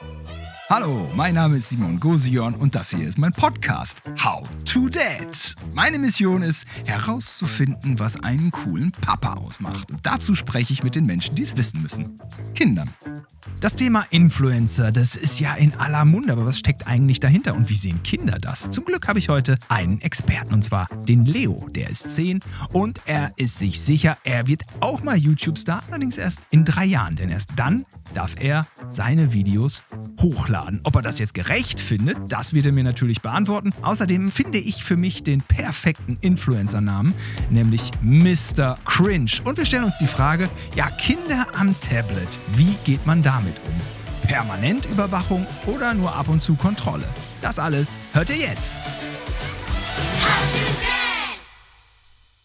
Thank you. Hallo, mein Name ist Simon Gosion und das hier ist mein Podcast How to Dad. Meine Mission ist herauszufinden, was einen coolen Papa ausmacht. Und dazu spreche ich mit den Menschen, die es wissen müssen. Kindern. Das Thema Influencer, das ist ja in aller Munde, aber was steckt eigentlich dahinter und wie sehen Kinder das? Zum Glück habe ich heute einen Experten und zwar den Leo. Der ist 10 und er ist sich sicher, er wird auch mal YouTube-Star, allerdings erst in drei Jahren, denn erst dann darf er seine Videos hochladen. Ob er das jetzt gerecht findet, das wird er mir natürlich beantworten. Außerdem finde ich für mich den perfekten Influencer-Namen, nämlich Mr. Cringe. Und wir stellen uns die Frage, ja, Kinder am Tablet, wie geht man damit um? Permanent Überwachung oder nur ab und zu Kontrolle? Das alles hört ihr jetzt.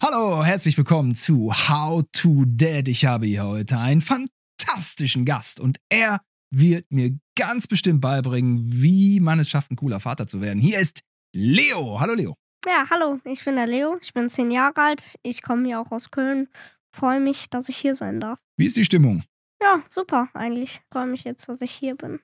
Hallo, herzlich willkommen zu How to Dad. Ich habe hier heute einen fantastischen Gast und er wird mir ganz bestimmt beibringen, wie man es schafft, ein cooler Vater zu werden. Hier ist Leo. Hallo Leo. Ja, hallo, ich bin der Leo. Ich bin zehn Jahre alt. Ich komme hier auch aus Köln. Freue mich, dass ich hier sein darf. Wie ist die Stimmung? Ja, super eigentlich. Freue mich jetzt, dass ich hier bin.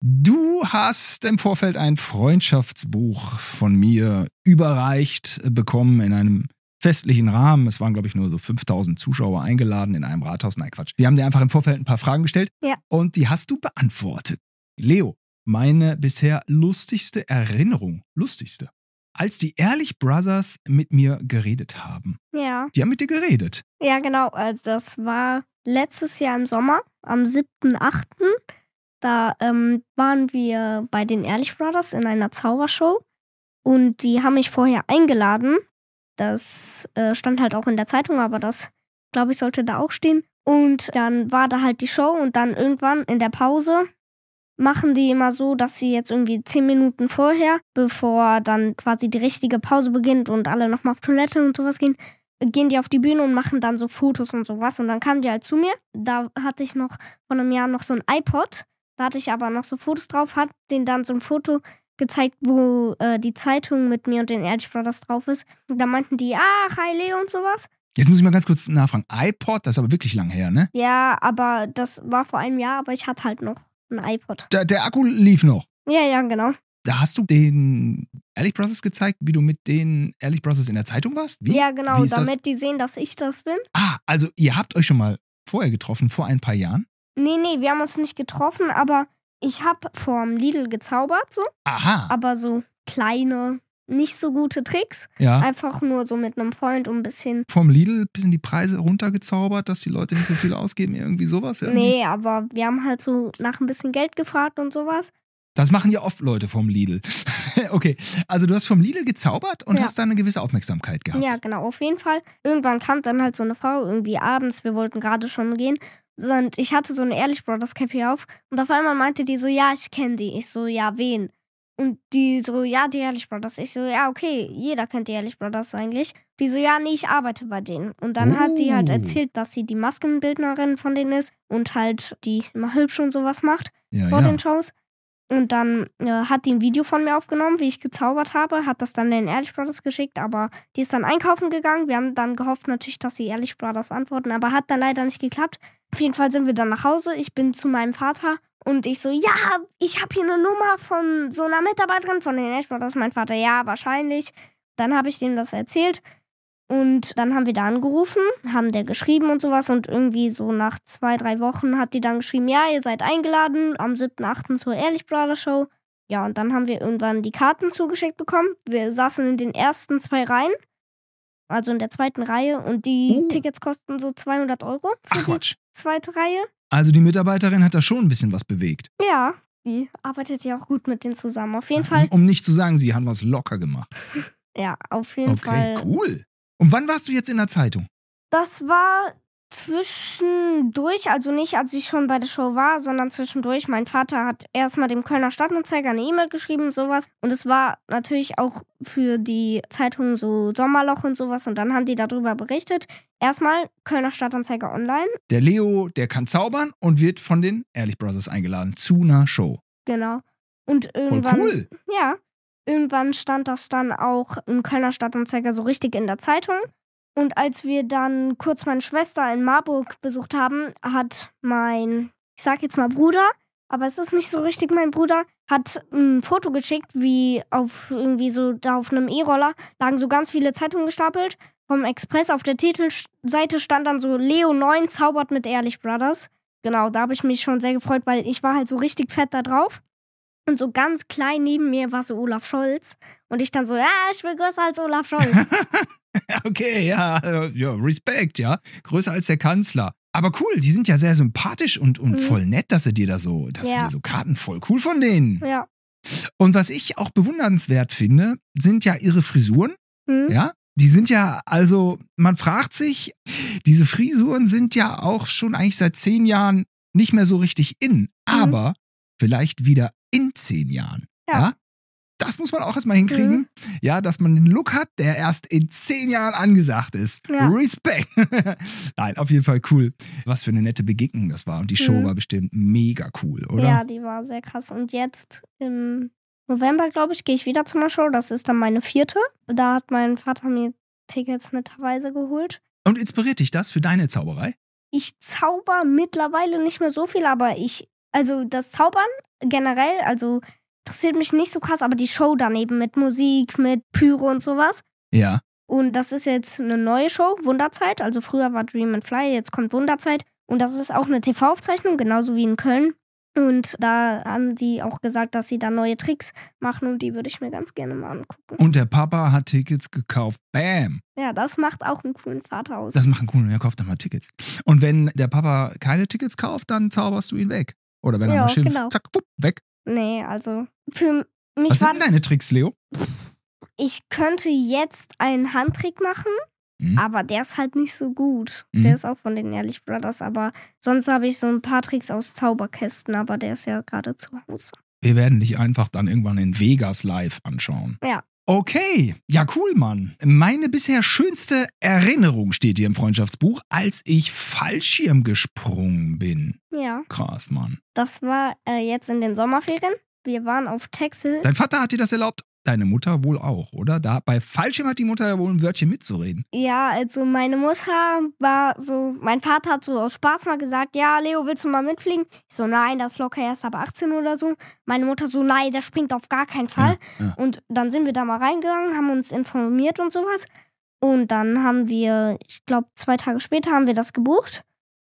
Du hast im Vorfeld ein Freundschaftsbuch von mir überreicht bekommen in einem festlichen Rahmen. Es waren, glaube ich, nur so 5000 Zuschauer eingeladen in einem Rathaus. Nein, Quatsch. Wir haben dir einfach im Vorfeld ein paar Fragen gestellt. Ja. Und die hast du beantwortet. Leo, meine bisher lustigste Erinnerung, lustigste, als die Ehrlich Brothers mit mir geredet haben. Ja. Die haben mit dir geredet. Ja, genau. Also das war letztes Jahr im Sommer, am 7.8. Da ähm, waren wir bei den Ehrlich Brothers in einer Zaubershow. Und die haben mich vorher eingeladen. Das äh, stand halt auch in der Zeitung, aber das, glaube ich, sollte da auch stehen. Und dann war da halt die Show und dann irgendwann in der Pause machen die immer so, dass sie jetzt irgendwie zehn Minuten vorher, bevor dann quasi die richtige Pause beginnt und alle nochmal auf Toilette und sowas gehen, gehen die auf die Bühne und machen dann so Fotos und sowas. Und dann kamen die halt zu mir. Da hatte ich noch vor einem Jahr noch so ein iPod. Da hatte ich aber noch so Fotos drauf, hat denen dann so ein Foto gezeigt, wo äh, die Zeitung mit mir und den Ehrlich Brothers drauf ist. Und da meinten die, ach, hi Leo und sowas. Jetzt muss ich mal ganz kurz nachfragen. iPod, das ist aber wirklich lang her, ne? Ja, aber das war vor einem Jahr, aber ich hatte halt noch ein iPod. Der, der Akku lief noch. Ja, ja, genau. Da hast du den Ehrlich Brothers gezeigt, wie du mit den Ehrlich Brothers in der Zeitung warst? Wie? Ja, genau, Wie ist das? damit die sehen, dass ich das bin. Ah, also ihr habt euch schon mal vorher getroffen, vor ein paar Jahren? Nee, nee, wir haben uns nicht getroffen, aber ich habe vorm Lidl gezaubert, so. Aha. Aber so kleine, nicht so gute Tricks. Ja. Einfach nur so mit einem Freund und ein bisschen. Vom Lidl ein bisschen die Preise runtergezaubert, dass die Leute nicht so viel ausgeben, irgendwie sowas? Irgendwie? Nee, aber wir haben halt so nach ein bisschen Geld gefragt und sowas. Das machen ja oft Leute vom Lidl. okay, also du hast vom Lidl gezaubert und Ja. hast da eine gewisse Aufmerksamkeit gehabt. Ja, genau, auf jeden Fall. Irgendwann kam dann halt so eine Frau, irgendwie abends, wir wollten gerade schon gehen. Und ich hatte so eine Ehrlich Brothers Cap hier auf. Und auf einmal meinte die so, ja, ich kenne die. Ich so, ja, wen? Und die so, ja, die Ehrlich Brothers. Ich so, ja, okay, jeder kennt die Ehrlich Brothers eigentlich. Die so, ja, nee, ich arbeite bei denen. Und dann hat die halt Oh. erzählt, dass sie die Maskenbildnerin von denen ist und halt die immer hübsch und sowas macht ja, vor ja. den Shows. Und dann äh, hat die ein Video von mir aufgenommen, wie ich gezaubert habe, hat das dann den Ehrlich Brothers geschickt, aber die ist dann einkaufen gegangen. Wir haben dann gehofft natürlich, dass die Ehrlich Brothers antworten, aber hat dann leider nicht geklappt. Auf jeden Fall sind wir dann nach Hause. Ich bin zu meinem Vater und ich so, ja, ich habe hier eine Nummer von so einer Mitarbeiterin von den Ehrlich Brothers. Mein Vater, ja, wahrscheinlich. Dann habe ich dem das erzählt. Und dann haben wir da angerufen, haben der geschrieben und sowas. Und irgendwie so nach zwei, drei Wochen hat die dann geschrieben, ja, ihr seid eingeladen am 7.8. zur Ehrlich Brother Show. Ja, und dann haben wir irgendwann die Karten zugeschickt bekommen. Wir saßen in den ersten zwei Reihen, also in der zweiten Reihe. Und die Oh. Tickets kosten so 200 Euro für Ach die Quatsch. zweite Reihe. Also die Mitarbeiterin hat da schon ein bisschen was bewegt. Ja, die arbeitet ja auch gut mit denen zusammen. Auf jeden Fall, Um, um nicht zu sagen, sie hat was locker gemacht. ja, auf jeden Okay, Fall. cool. Und wann warst du jetzt in der Zeitung? Das war zwischendurch, also nicht als ich schon bei der Show war, sondern zwischendurch. Mein Vater hat erstmal dem Kölner Stadtanzeiger eine E-Mail geschrieben und sowas. Und es war natürlich auch für die Zeitung so Sommerloch und sowas. Und dann haben die darüber berichtet. Erstmal Kölner Stadtanzeiger online, Der Leo, der kann zaubern und wird von den Ehrlich Brothers eingeladen zu einer Show. genau. Und Voll irgendwann, cool. ja, irgendwann stand das dann auch im Kölner Stadtanzeiger so richtig in der Zeitung. Und als wir dann kurz meine Schwester in Marburg besucht haben, hat mein, ich sag jetzt mal Bruder, aber es ist nicht so richtig. Mein Bruder hat ein Foto geschickt, wie auf irgendwie so da auf einem E-Roller lagen so ganz viele Zeitungen gestapelt. Vom Express auf der Titelseite stand dann so Leo 9 zaubert mit Ehrlich Brothers. Genau, da habe ich mich schon sehr gefreut, weil ich war halt so richtig fett da drauf. Und so ganz klein neben mir war so Olaf Scholz. Und ich dann so, ja, ich bin größer als Olaf Scholz. okay, ja, äh, ja, Respekt, ja. Größer als der Kanzler. Aber cool, die sind ja sehr sympathisch und, und Mhm. voll nett, dass sie dir da so, dass sie Ja. dir so Karten voll cool von denen. ja. Und was ich auch bewundernswert finde, sind ja ihre Frisuren, Hm? ja. Die sind ja, also, man fragt sich, diese Frisuren sind ja auch schon eigentlich seit zehn Jahren nicht mehr so richtig in, aber vielleicht wieder in zehn Jahren. Ja. ja? Das muss man auch erstmal hinkriegen. Ja, dass man einen Look hat, der erst in zehn Jahren angesagt ist. Ja. Respekt. Nein, auf jeden Fall cool. Was für eine nette Begegnung das war. Und die Show Mhm. war bestimmt mega cool, oder? Ja, die war sehr krass. Und jetzt im November, glaube ich, gehe ich wieder zu einer Show. Das ist dann meine vierte. Da hat mein Vater mir Tickets netterweise geholt. Und inspiriert dich das für deine Zauberei? Ich zauber mittlerweile nicht mehr so viel, aber ich, also das Zaubern generell, also interessiert mich nicht so krass, aber die Show daneben mit Musik, mit Pyro und sowas. Ja. Und das ist jetzt eine neue Show, Wunderzeit. Also früher war Dream and Fly, jetzt kommt Wunderzeit. Und das ist auch eine TV-Aufzeichnung, genauso wie in Köln. Und da haben die auch gesagt, dass sie da neue Tricks machen und die würde ich mir ganz gerne mal angucken. Und der Papa hat Tickets gekauft. Bam. Ja, das macht auch einen coolen Vater aus. Das macht einen coolen, er kauft dann mal Tickets. Und wenn der Papa keine Tickets kauft, dann zauberst du ihn weg. Oder wenn er Ja, mal schimpft, genau. zack, wupp, weg. nee, also für mich Was war sind deine Tricks, Leo? ich könnte jetzt einen Handtrick machen, Mhm. aber der ist halt nicht so gut. Mhm. Der ist auch von den Ehrlich Brothers, aber sonst habe ich so ein paar Tricks aus Zauberkästen, aber der ist ja gerade zu Hause. Wir werden dich einfach dann irgendwann in Vegas live anschauen. Ja. Okay, ja cool, Mann. Meine bisher schönste Erinnerung steht hier im Freundschaftsbuch, als ich Fallschirm gesprungen bin. Ja. Krass, Mann. Das war äh, jetzt in den Sommerferien. Wir waren auf Texel. Dein Vater hat dir das erlaubt? Deine Mutter wohl auch, oder? Da bei Fallschirm hat die Mutter ja wohl ein Wörtchen mitzureden. Ja, also meine Mutter war so, mein Vater hat so aus Spaß mal gesagt, ja, Leo, willst du mal mitfliegen? Ich so, nein, das ist locker erst ab 18 oder so. Meine Mutter so, nein, der springt auf gar keinen Fall. Ja, ja. Und dann sind wir da mal reingegangen, haben uns informiert und sowas. Und dann haben wir, ich glaube, zwei Tage später haben wir das gebucht.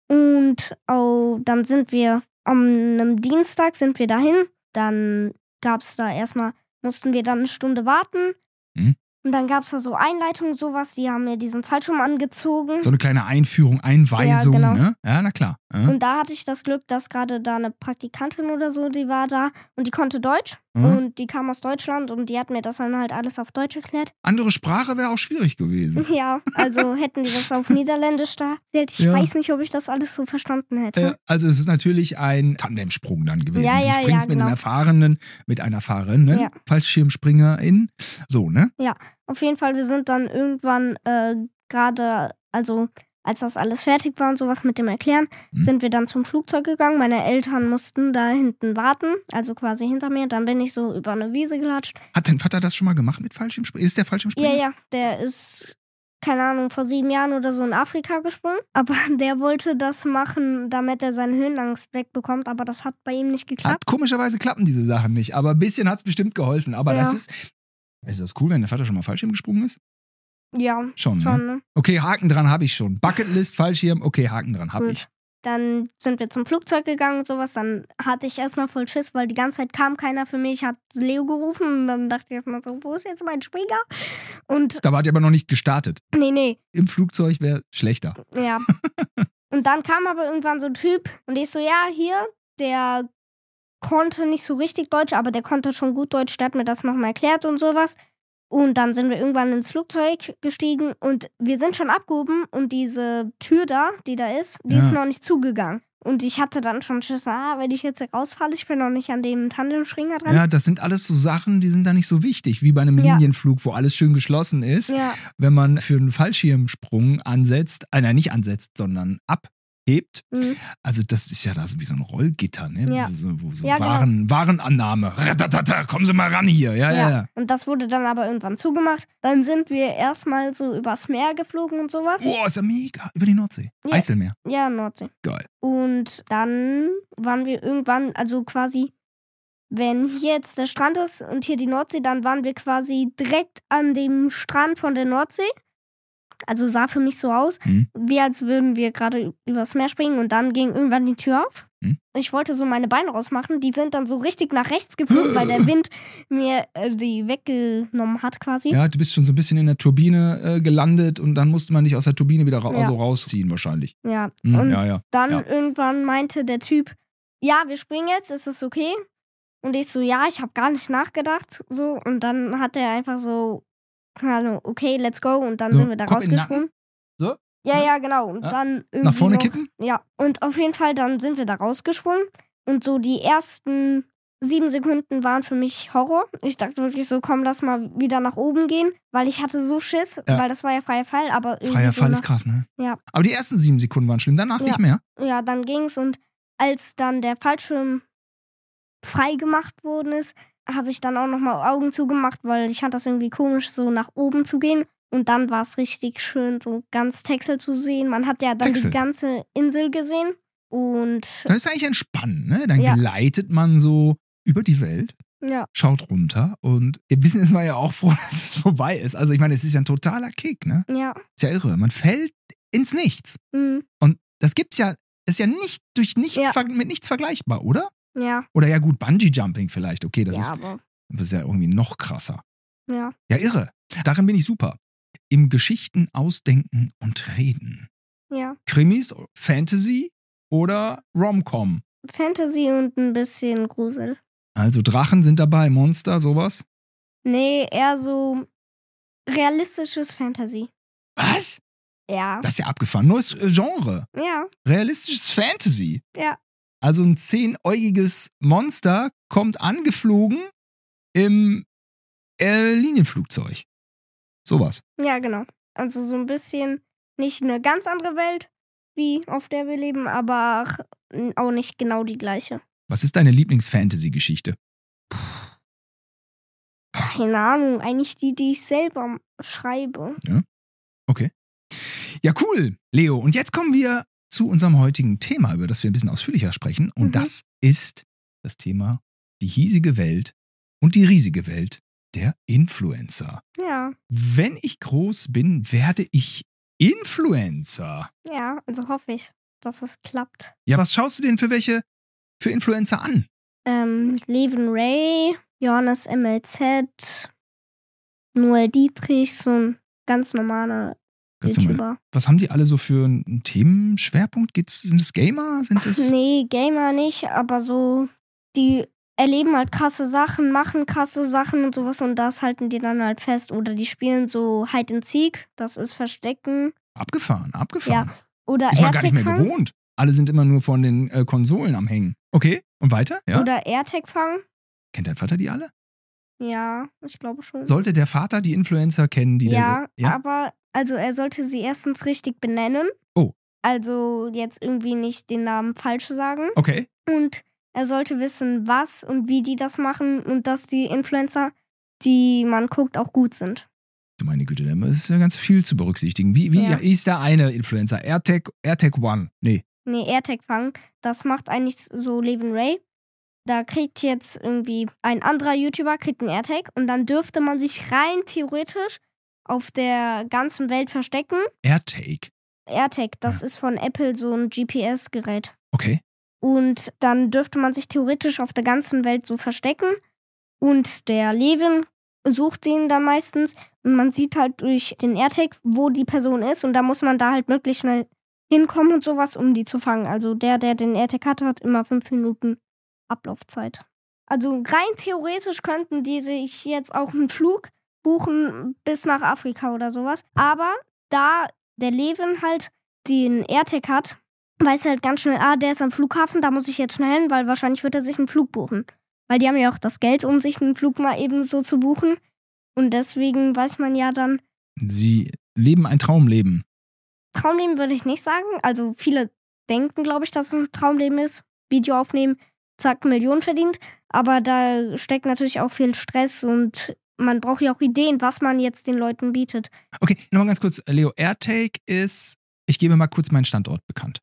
Und oh, dann sind wir am einem Dienstag sind wir dahin. Dann gab es da erstmal, mussten wir dann eine Stunde warten. Mhm. Und dann gab es da so Einleitungen, sowas. Die haben mir diesen Fallschirm angezogen. So eine kleine Einführung, Einweisung, Ja, genau. ne? Ja, na klar. Ja. Und da hatte ich das Glück, dass gerade da eine Praktikantin oder so, die war da und die konnte Deutsch. Mhm. Und die kam aus Deutschland und die hat mir das dann halt alles auf Deutsch erklärt. Andere Sprache wäre auch schwierig gewesen. Ja, also hätten die das auf Niederländisch da erzählt. Ich Ja. weiß nicht, ob ich das alles so verstanden hätte. Äh, also es ist natürlich ein Tandemsprung dann gewesen. Ja, ja, du springst ja, mit einem genau. erfahrenen, mit einer erfahrenen Ja. Fallschirmspringerin. So, ne? Auf jeden Fall, wir sind dann irgendwann äh, gerade, also als das alles fertig war und sowas mit dem Erklären, Mhm. sind wir dann zum Flugzeug gegangen. Meine Eltern mussten da hinten warten, also quasi hinter mir. Dann bin ich so über eine Wiese gelatscht. Hat dein Vater das schon mal gemacht mit Fallschirmspringen? Ist der Fallschirmspringer? Ja, ja, der ist, keine Ahnung, vor sieben Jahren oder so in Afrika gesprungen. Aber der wollte das machen, damit er seinen Höhenangst wegbekommt. Aber das hat bei ihm nicht geklappt. Hat, komischerweise klappen diese Sachen nicht, aber ein bisschen hat es bestimmt geholfen. Aber das Ja. ist. Ist das cool, wenn der Vater schon mal Fallschirm gesprungen ist? Ja, Schon, ne? schon. Ne? Okay, Haken dran habe ich schon. Bucketlist, Fallschirm, okay, Haken dran habe ich. Dann sind wir zum Flugzeug gegangen und sowas. Dann hatte ich erstmal voll Schiss, weil die ganze Zeit kam keiner für mich. Hat Leo gerufen und dann dachte ich erstmal so, wo ist jetzt mein Springer? Und Da wart ihr aber noch nicht gestartet. nee, nee, Im Flugzeug wäre schlechter. ja. und dann kam aber irgendwann so ein Typ und ich so, ja, hier, der konnte nicht so richtig Deutsch, aber der konnte schon gut Deutsch. Der hat mir das nochmal erklärt und sowas. Und dann sind wir irgendwann ins Flugzeug gestiegen und wir sind schon abgehoben und diese Tür da, die da ist, die Ja. ist noch nicht zugegangen. Und ich hatte dann schon Schiss, ah, wenn ich jetzt rausfalle, ich bin noch nicht an dem Tandemspringer dran. Ja, das sind alles so Sachen, die sind da nicht so wichtig, wie bei einem Ja. Linienflug, wo alles schön geschlossen ist. Ja, Wenn man für einen Fallschirmsprung ansetzt, äh, nein, nicht ansetzt, sondern ab hebt. Mhm. Also das ist ja da so wie so ein Rollgitter, ne? Ja. Wo so, wo so Ja, genau. Waren, Warenannahme. Ratatata, kommen Sie mal ran hier. Ja, ja, ja. Und das wurde dann aber irgendwann zugemacht. Dann sind wir erstmal so übers Meer geflogen und sowas. Boah, ist ja mega. Über die Nordsee. Ja. Eiselmeer. Ja, Nordsee. Geil. Und dann waren wir irgendwann, also quasi, wenn hier jetzt der Strand ist und hier die Nordsee, dann waren wir quasi direkt an dem Strand von der Nordsee. Also sah für mich so aus, Hm. wie als würden wir gerade übers Meer springen und dann ging irgendwann die Tür auf. Hm. Ich wollte so meine Beine rausmachen, die sind dann so richtig nach rechts geflogen, weil der Wind mir äh, die weggenommen hat quasi. Ja, du bist schon so ein bisschen in der Turbine äh, gelandet und dann musste man dich aus der Turbine wieder ra Ja. so rausziehen wahrscheinlich. Ja. Hm, Und ja, ja. Dann Ja. irgendwann meinte der Typ, ja, wir springen jetzt, ist das okay? Und ich so, ja, ich habe gar nicht nachgedacht. So, und dann hat er einfach so, keine Ahnung, okay, let's go. Und dann So, sind wir da Kopf rausgesprungen. So? Ja, ja, genau. Und Ja. dann irgendwie Nach vorne noch, kippen? Ja, und auf jeden Fall, dann sind wir da rausgesprungen. Und so die ersten sieben Sekunden waren für mich Horror. Ich dachte wirklich so, komm, lass mal wieder nach oben gehen, weil ich hatte so Schiss, Ja. weil das war ja freier Fall, aber Freier so Fall ist krass, ne? Ja. Aber die ersten sieben Sekunden waren schlimm, danach Ja. nicht mehr. ja, dann ging's und als dann der Fallschirm frei gemacht worden ist, habe ich dann auch nochmal Augen zugemacht, weil ich fand das irgendwie komisch, so nach oben zu gehen. Und dann war es richtig schön, so ganz Texel zu sehen. Man hat ja dann Texel. die ganze Insel gesehen. Und Das ist eigentlich entspannend, ne? Dann Ja. gleitet man so über die Welt, ja, schaut runter und im Business ist man ja auch froh, dass es vorbei ist. Also ich meine, es ist ja ein totaler Kick, ne? ja. Ist ja irre. Man fällt ins Nichts. Mhm, Und das gibt's ja, ist ja nicht durch nichts Ja. mit nichts vergleichbar, oder? Ja. Oder ja gut, Bungee-Jumping vielleicht, okay, das, ja, ist, aber. das ist ja irgendwie noch krasser. Ja. Ja, irre. Darin bin ich super. Im Geschichten ausdenken und reden. Ja. Krimis, Fantasy oder Rom-Com. Fantasy und ein bisschen Grusel. Also Drachen sind dabei, Monster, sowas. Nee, eher so realistisches Fantasy. Was? Ja. Das ist ja abgefahren. Neues Genre. Ja. Realistisches Fantasy. Ja. Also ein zehnäugiges Monster kommt angeflogen im äh, Linienflugzeug. Sowas. Ja, genau. Also so ein bisschen nicht eine ganz andere Welt, wie auf der wir leben, aber auch nicht genau die gleiche. Was ist deine Lieblings-Fantasy-Geschichte? Keine Ahnung, eigentlich die, die ich selber schreibe. Ja, cool, Leo. Und jetzt kommen wir zu unserem heutigen Thema, über das wir ein bisschen ausführlicher sprechen. Und Mhm. das ist das Thema die hiesige Welt und die riesige Welt der Influencer. Ja, Wenn ich groß bin, werde ich Influencer. ja, also hoffe ich, dass es klappt. Ja, was schaust du denn für welche für Influencer an? Ähm, Levin Ray, Johannes MLZ, Noel Dietrich, so ein ganz mal, YouTuber. was haben die alle so für einen Themenschwerpunkt? Geht's, sind es Gamer? Sind es Nee, Gamer nicht, aber so, die erleben halt krasse Sachen, machen krasse Sachen und sowas und das halten die dann halt fest. Oder die spielen so Hide and Seek, das ist Verstecken. abgefahren? Abgefahren. Oder Ist man gar nicht mehr gewohnt. Alle sind immer nur von den äh, Konsolen am Hängen. Okay, und weiter? Ja? Oder AirTag-Fang. Kennt dein Vater die alle? Ja, ich glaube schon. Sollte der Vater die Influencer kennen, die ja, der. Ja, aber also er sollte sie erstens richtig benennen. Oh. Also jetzt irgendwie nicht den Namen falsch sagen. okay. Und er sollte wissen, was und wie die das machen und dass die Influencer, die man guckt, auch gut sind. Du meine Güte, da ist ja ganz viel zu berücksichtigen. Wie, wie Ja. ist der eine Influencer? AirTag, AirTag One. Nee. Nee, AirTag-Fang, das macht eigentlich so Levin Ray. Da kriegt jetzt irgendwie ein anderer YouTuber kriegt einen AirTag und dann dürfte man sich rein theoretisch auf der ganzen Welt verstecken. AirTag. AirTag, das ist von Apple so ein GPS-Gerät. Okay. Und dann dürfte man sich theoretisch auf der ganzen Welt so verstecken. Und der Levin sucht den dann meistens. Und man sieht halt durch den AirTag, wo die Person ist. Und da muss man da halt möglichst schnell hinkommen und sowas, um die zu fangen. Also der, der den AirTag hat, hat immer fünf Minuten Ablaufzeit. Also rein theoretisch könnten die sich jetzt auch einen Flug buchen bis nach Afrika oder sowas. Aber da der Levin halt den AirTag hat, weiß er halt ganz schnell, ah, der ist am Flughafen, da muss ich jetzt schnell hin, weil wahrscheinlich wird er sich einen Flug buchen. Weil die haben ja auch das Geld, um sich einen Flug mal eben so zu buchen. Und deswegen weiß man ja dann, Sie leben ein Traumleben. Traumleben würde ich nicht sagen. Also viele denken, glaube ich, dass es ein Traumleben ist. Video aufnehmen, zack, Millionen verdient. Aber da steckt natürlich auch viel Stress und man braucht ja auch Ideen, was man jetzt den Leuten bietet. Okay, nochmal ganz kurz. Leo, Airtake ist, ich gebe mal kurz meinen Standort bekannt.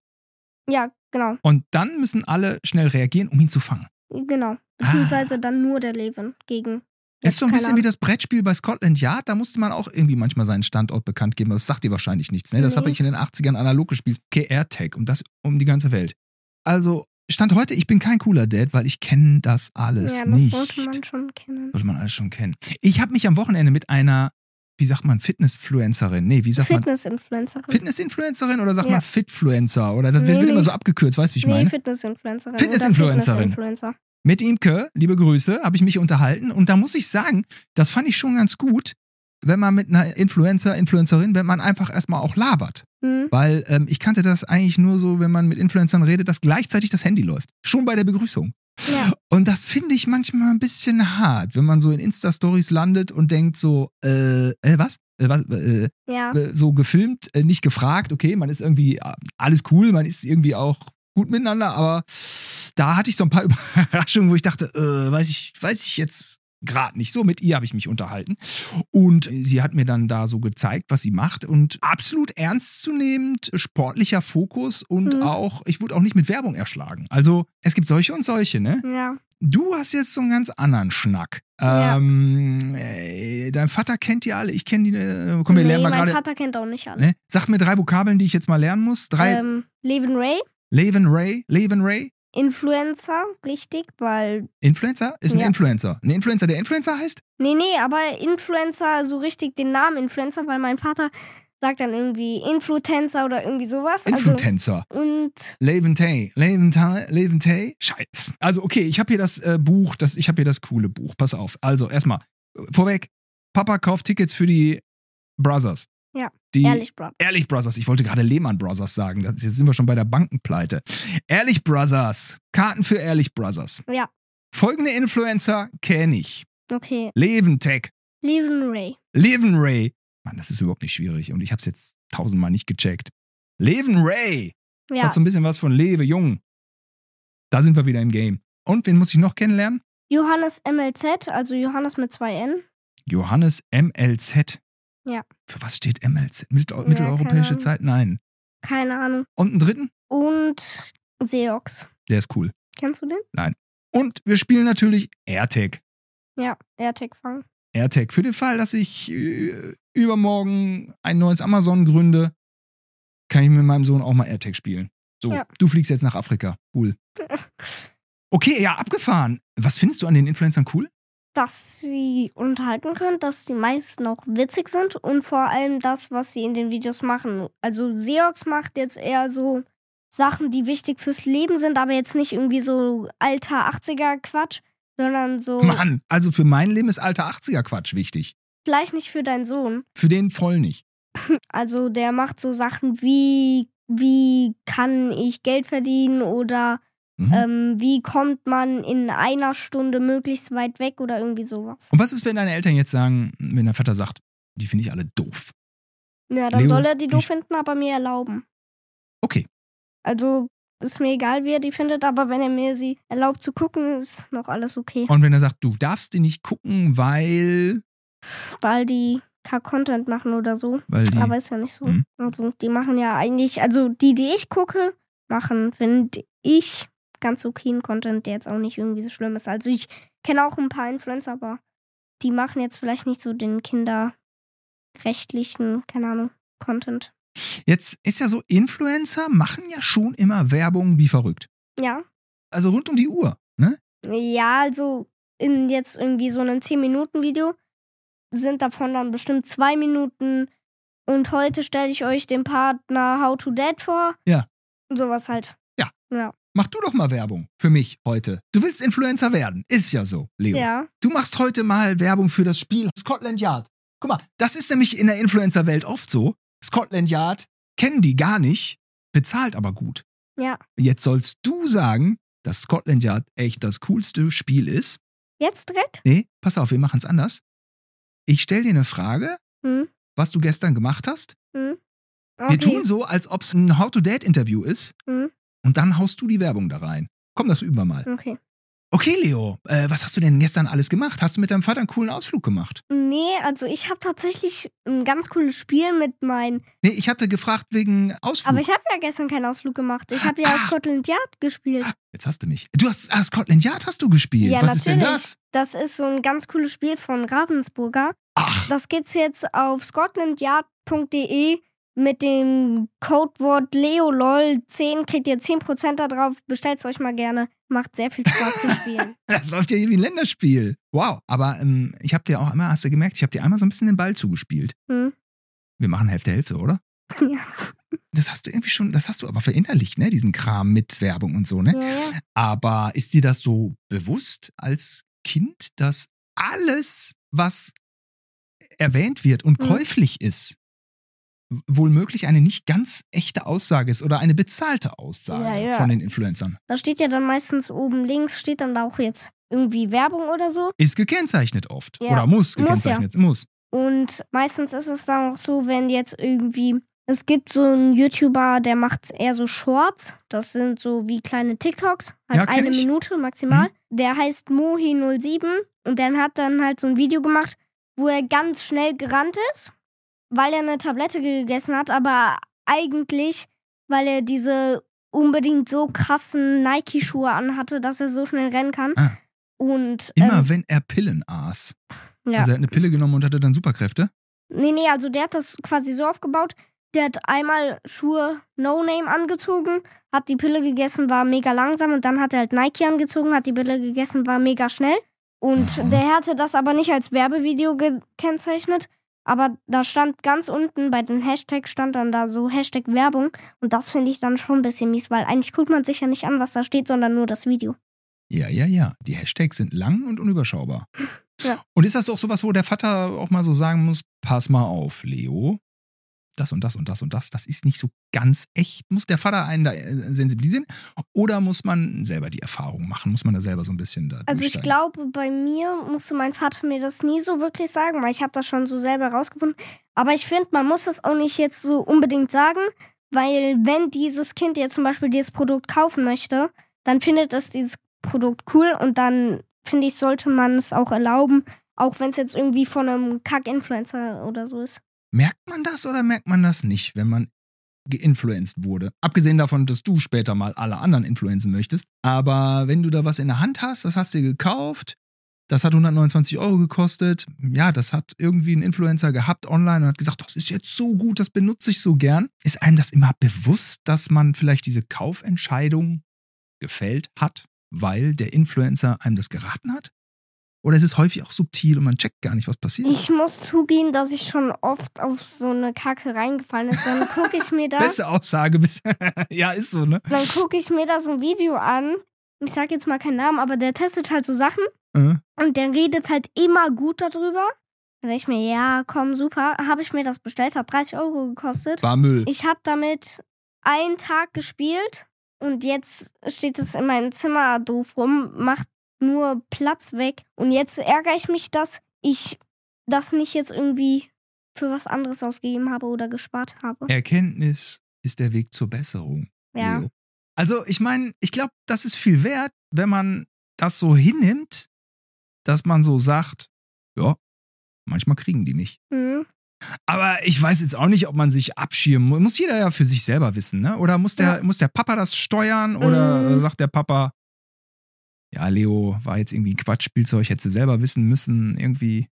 Ja, genau, Und dann müssen alle schnell reagieren, um ihn zu fangen. genau. Beziehungsweise dann nur der Levin gegen. Ist so ein bisschen wie das Brettspiel bei Scotland Yard. Da musste man auch irgendwie manchmal seinen Standort bekannt geben. Das sagt dir wahrscheinlich nichts. Ne? Das Nee. habe ich in den 80ern analog gespielt. Okay, AirTag und das um die ganze Welt. Also, Stand heute, ich bin kein cooler Dad, weil ich kenne das alles ja, das nicht. sollte man schon kennen. Sollte man alles schon kennen. Ich habe mich am Wochenende mit einer, wie sagt man, Fitnessfluencerin. Nee, wie sagt man? Fitness-Influencerin. Fitnessinfluencerin oder sagt Ja. man Fitfluencer? Oder das Nee, wird nee. immer so abgekürzt, weißt du, wie ich nee, meine? Fitness-Influencerin. Fitness-Influencerin. Fitness-Influencer. Mit Imke, liebe Grüße, habe ich mich unterhalten und da muss ich sagen, das fand ich schon ganz gut, wenn man mit einer Influencer, Influencerin, wenn man einfach erstmal auch labert. Hm. Weil ähm, ich kannte das eigentlich nur so, wenn man mit Influencern redet, dass gleichzeitig das Handy läuft. Schon bei der Begrüßung. Ja. Und das finde ich manchmal ein bisschen hart, wenn man so in Insta-Stories landet und denkt so, äh, äh was? Äh, was? Äh, ja. äh, so gefilmt, äh, nicht gefragt, okay, man ist irgendwie äh, alles cool, man ist irgendwie auch gut miteinander, aber da hatte ich so ein paar Überraschungen, wo ich dachte, äh, weiß ich, weiß ich jetzt gerade nicht. So mit ihr habe ich mich unterhalten und sie hat mir dann da so gezeigt, was sie macht und absolut ernstzunehmend sportlicher Fokus und Mhm. auch, ich wurde auch nicht mit Werbung erschlagen. Also es gibt solche und solche, ne? Ja. Du hast jetzt so einen ganz anderen Schnack. Ja. Ähm, äh, dein Vater kennt die alle, ich kenne die. Äh, komm, wir nee, lernen mal mein gerade. Vater kennt auch nicht alle. Ne? Sag mir drei Vokabeln, die ich jetzt mal lernen muss. Drei. Ähm, Levin Ray, Leven Ray. Leven Ray. Influencer, richtig, weil. Influencer? Ist ein Ja. Influencer. Ein Influencer, der Influencer heißt? Nee, nee, aber Influencer, so richtig den Namen Influencer, weil mein Vater sagt dann irgendwie Influencer oder irgendwie sowas. Influencer. Also, und Leven Tay. Leven Tay. Leven Tay. Scheiße. Also, okay, ich habe hier das äh, Buch, das, ich habe hier das coole Buch. Pass auf. Also, erstmal, vorweg, Papa kauft Tickets für die Brothers. Ja, Die, ehrlich, Bro. Ehrlich Brothers, ich wollte gerade Lehmann Brothers sagen. Das, jetzt sind wir schon bei der Bankenpleite. Ehrlich Brothers. Karten für Ehrlich Brothers. Ja, Folgende Influencer kenne ich. okay. Leventech. Levin Ray. Leven Ray. Mann, das ist überhaupt nicht schwierig und ich habe es jetzt tausendmal nicht gecheckt. Leven Ray. Das Ja, hat so ein bisschen was von Lewe Jung. Da sind wir wieder im Game. Und wen muss ich noch kennenlernen? Johannes MLZ, also Johannes mit zwei N. Johannes MLZ. Ja. Für was steht MLZ? Mittel Ja, Mitteleuropäische Zeit? Nein. Keine Ahnung. Und einen dritten? Und Seox. Der ist cool. Kennst du den? Und wir spielen natürlich AirTag. Ja, AirTag Fang. AirTag. Für den Fall, dass ich äh, übermorgen ein neues Amazon gründe, kann ich mit meinem Sohn auch mal AirTag spielen. So, Ja. du fliegst jetzt nach Afrika. Cool. Okay, ja, abgefahren. Was findest du an den Influencern cool? Dass sie unterhalten können, dass die meisten auch witzig sind und vor allem das, was sie in den Videos machen. Also Seox macht jetzt eher so Sachen, die wichtig fürs Leben sind, aber jetzt nicht irgendwie so alter 80er Quatsch, sondern so Mann, also für mein Leben ist alter 80er Quatsch wichtig. vielleicht nicht für deinen Sohn. Für den voll nicht. Also der macht so Sachen wie wie kann ich Geld verdienen oder Mhm. ähm, wie kommt man in einer Stunde möglichst weit weg oder irgendwie sowas. Und was ist, wenn deine Eltern jetzt sagen, wenn dein Vater sagt, die finde ich alle doof? Ja, dann Leo, soll er die doof finden, aber mir erlauben. Okay. Also ist mir egal, wie er die findet, aber wenn er mir sie erlaubt zu gucken, ist noch alles okay. Und wenn er sagt, du darfst die nicht gucken, weil. Weil die Content machen oder so. Weil die. Aber ist ja nicht so. Mhm. Also die machen ja eigentlich, also die, die ich gucke, machen, finde ich, ganz okayen Content, der jetzt auch nicht irgendwie so schlimm ist. Also ich kenne auch ein paar Influencer, aber die machen jetzt vielleicht nicht so den kinderrechtlichen, keine Ahnung, Content. Jetzt ist ja so, Influencer machen ja schon immer Werbung wie verrückt. Ja. Also rund um die Uhr, ne? Ja, also in jetzt irgendwie so einem 10-Minuten-Video sind davon dann bestimmt zwei Minuten und heute stelle ich euch den Partner How to Dad vor. Ja. Sowas halt. Ja. Ja. Mach du doch mal Werbung für mich heute. Du willst Influencer werden. Ist ja so, Leo. Ja. Du machst heute mal Werbung für das Spiel Scotland Yard. Guck mal, das ist nämlich in der Influencer-Welt oft so. Scotland Yard kennen die gar nicht, bezahlt aber gut. Ja. Jetzt sollst du sagen, dass Scotland Yard echt das coolste Spiel ist. Jetzt direkt? Nee, pass auf, wir machen es anders. Ich stelle dir eine Frage, Hm? was du gestern gemacht hast. Hm? Okay. Wir tun so, als ob es ein How-to-Date-Interview ist Mhm. Und dann haust du die Werbung da rein. Komm, das üben wir mal. Okay. Okay, Leo, äh, was hast du denn gestern alles gemacht? Hast du mit deinem Vater einen coolen Ausflug gemacht? Nee, also ich habe tatsächlich ein ganz cooles Spiel mit meinen. Nee, ich hatte gefragt wegen Ausflug. Aber ich habe ja gestern keinen Ausflug gemacht. Ich habe ja Ah. Scotland Yard gespielt. Jetzt hast du mich. Du hast ah, Scotland Yard hast du gespielt. Ja, was ist denn natürlich. das? Das ist so ein ganz cooles Spiel von Ravensburger. Ach, Das gibt's jetzt auf scotlandyard.de mit dem Codewort LeoLOL10 kriegt ihr 10% da drauf. Bestellt's euch mal gerne. Macht sehr viel Spaß zu spielen. das läuft ja hier wie ein Länderspiel. Wow. Aber ähm, ich habe dir auch einmal, hast du gemerkt, ich habe dir einmal so ein bisschen den Ball zugespielt. Hm? Wir machen Hälfte Hälfte, oder? Ja. Das hast du irgendwie schon, das hast du aber verinnerlicht, ne? Diesen Kram mit Werbung und so, ne? Ja, ja. Aber ist dir das so bewusst als Kind, dass alles, was erwähnt wird und Mhm. käuflich ist, wohl möglich eine nicht ganz echte Aussage ist oder eine bezahlte Aussage Ja, ja. von den Influencern? Da steht ja dann meistens oben links, steht dann da auch jetzt irgendwie Werbung oder so. Ist gekennzeichnet oft. Ja. Oder muss Muss, gekennzeichnet. Muss. Und meistens ist es dann auch so, wenn jetzt irgendwie. Es gibt so einen YouTuber, der macht eher so Shorts. Das sind so wie kleine TikToks. Halt Ja, eine ich. Mhm. Minute maximal. Der heißt Mohi07 und der hat dann halt so ein Video gemacht, wo er ganz schnell gerannt ist, weil er eine Tablette gegessen hat, aber eigentlich, weil er diese unbedingt so krassen Nike-Schuhe anhatte, dass er so schnell rennen kann. Ah. Und Immer ähm, wenn er Pillen aß. ja. Also er hat eine Pille genommen und hatte dann Superkräfte. Nee, nee, also der hat das quasi so aufgebaut. Der hat einmal Schuhe No Name angezogen, hat die Pille gegessen, war mega langsam und dann hat er halt Nike angezogen, hat die Pille gegessen, war mega schnell. Und Aha. der hatte das aber nicht als Werbevideo gekennzeichnet. Aber da stand ganz unten bei den Hashtags stand dann da so Hashtag Werbung. Und das finde ich dann schon ein bisschen mies, weil eigentlich guckt man sich ja nicht an, was da steht, sondern nur das Video. Ja, ja, ja. Die Hashtags sind lang und unüberschaubar. Ja. Und ist das auch sowas, wo der Vater auch mal so sagen muss, pass mal auf, Leo, das und das und das und das, das ist nicht so ganz echt. Muss der Vater einen da äh, sensibilisieren? Oder muss man selber die Erfahrung machen? Muss man da selber so ein bisschen da Also ich glaube, bei mir musste mein Vater mir das nie so wirklich sagen, weil ich habe das schon so selber rausgefunden. Aber ich finde, man muss das auch nicht jetzt so unbedingt sagen, weil wenn dieses Kind jetzt zum Beispiel dieses Produkt kaufen möchte, dann findet es dieses Produkt cool und dann finde ich, sollte man es auch erlauben, auch wenn es jetzt irgendwie von einem Kack-Influencer oder so ist. Merkt man das oder merkt man das nicht, wenn man geinfluenced wurde? Abgesehen davon, dass du später mal alle anderen influenzen möchtest. Aber wenn du da was in der Hand hast, das hast du gekauft, das hat 129 Euro gekostet. Ja, das hat irgendwie ein Influencer gehabt online und hat gesagt, das ist jetzt so gut, das benutze ich so gern. Ist einem das immer bewusst, dass man vielleicht diese Kaufentscheidung gefällt hat, weil der Influencer einem das geraten hat? Oder ist es häufig auch subtil und man checkt gar nicht, was passiert? Ich muss zugeben, dass ich schon oft auf so eine Kacke reingefallen ist. Dann gucke ich mir da. Beste Aussage ja, ist so, ne? dann gucke ich mir da so ein Video an. Ich sag jetzt mal keinen Namen, aber der testet halt so Sachen Äh, und der redet halt immer gut darüber. Da sag ich mir, ja, komm, super. Habe ich mir das bestellt, hat 30 Euro gekostet. war Müll. Ich habe damit einen Tag gespielt und jetzt steht es in meinem Zimmer doof rum, macht nur Platz weg. Und jetzt ärgere ich mich, dass ich das nicht jetzt irgendwie für was anderes ausgegeben habe oder gespart habe. Erkenntnis ist der Weg zur Besserung. Ja. Leo. Also, ich meine, ich glaube, das ist viel wert, wenn man das so hinnimmt, dass man so sagt, ja, manchmal kriegen die mich. Mhm. Aber ich weiß jetzt auch nicht, ob man sich abschirmen muss. Muss jeder ja für sich selber wissen, ne? Oder muss der, Ja. muss der Papa das steuern? Oder Mhm. sagt der Papa, ja, Leo war jetzt irgendwie ein Quatschspielzeug, hätte sie selber wissen müssen, irgendwie.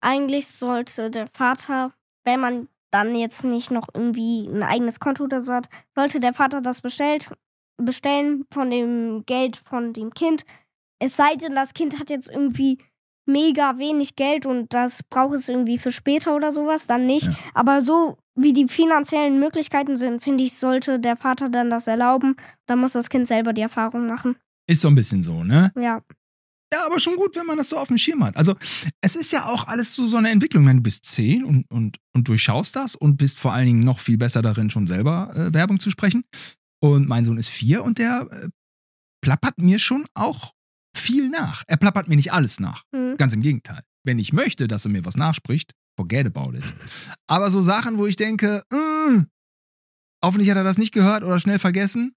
Eigentlich sollte der Vater, wenn man dann jetzt nicht noch irgendwie ein eigenes Konto oder so hat, sollte der Vater das bestellt, bestellen von dem Geld von dem Kind. Es sei denn, das Kind hat jetzt irgendwie mega wenig Geld und das braucht es irgendwie für später oder sowas, dann nicht. Ja. Aber so wie die finanziellen Möglichkeiten sind, finde ich, sollte der Vater dann das erlauben. Dann muss das Kind selber die Erfahrung machen. Ist so ein bisschen so, ne? Ja. Ja, aber schon gut, wenn man das so auf dem Schirm hat. Also, es ist ja auch alles so, so eine Entwicklung. Ich meine, du bist zehn und, und, und durchschaust das und bist vor allen Dingen noch viel besser darin, schon selber äh, Werbung zu sprechen. Und mein Sohn ist vier und der äh, plappert mir schon auch viel nach. Er plappert mir nicht alles nach. Hm. Ganz im Gegenteil. Wenn ich möchte, dass er mir was nachspricht, forget about it. Aber so Sachen, wo ich denke, äh, hoffentlich hat er das nicht gehört oder schnell vergessen,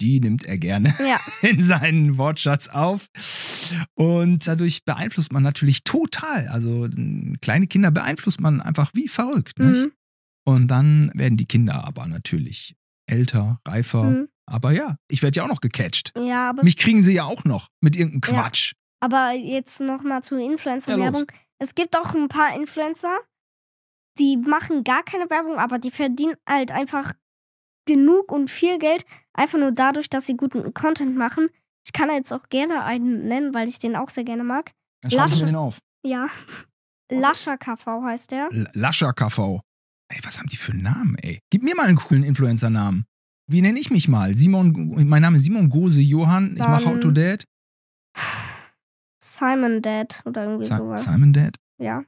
die nimmt er gerne Ja. in seinen Wortschatz auf. Und dadurch beeinflusst man natürlich total. Also kleine Kinder beeinflusst man einfach wie verrückt. Mhm. Und dann werden die Kinder aber natürlich älter, reifer. Mhm. Aber ja, ich werde ja auch noch gecatcht. Ja, aber, Mich kriegen sie ja auch noch mit irgendeinem Ja. Quatsch. aber jetzt nochmal zur Ja, los. Influencer-Werbung. es gibt auch ein paar Influencer, die machen gar keine Werbung, aber die verdienen halt einfach genug und viel Geld, einfach nur dadurch, dass sie guten Content machen. Ich kann jetzt auch gerne einen nennen, weil ich den auch sehr gerne mag. Dann schreibe ich mir den auf. Ja. Lascher KV heißt der. L- Lascher KV. Ey, was haben die für einen Namen, ey? Gib mir mal einen coolen Influencer-Namen. Wie nenne ich mich mal? Simon, mein Name ist Simon Gose Johann. Ich mache Dann- Autodad. Simon Dad oder irgendwie Sa sowas. Simon Dad. Ja.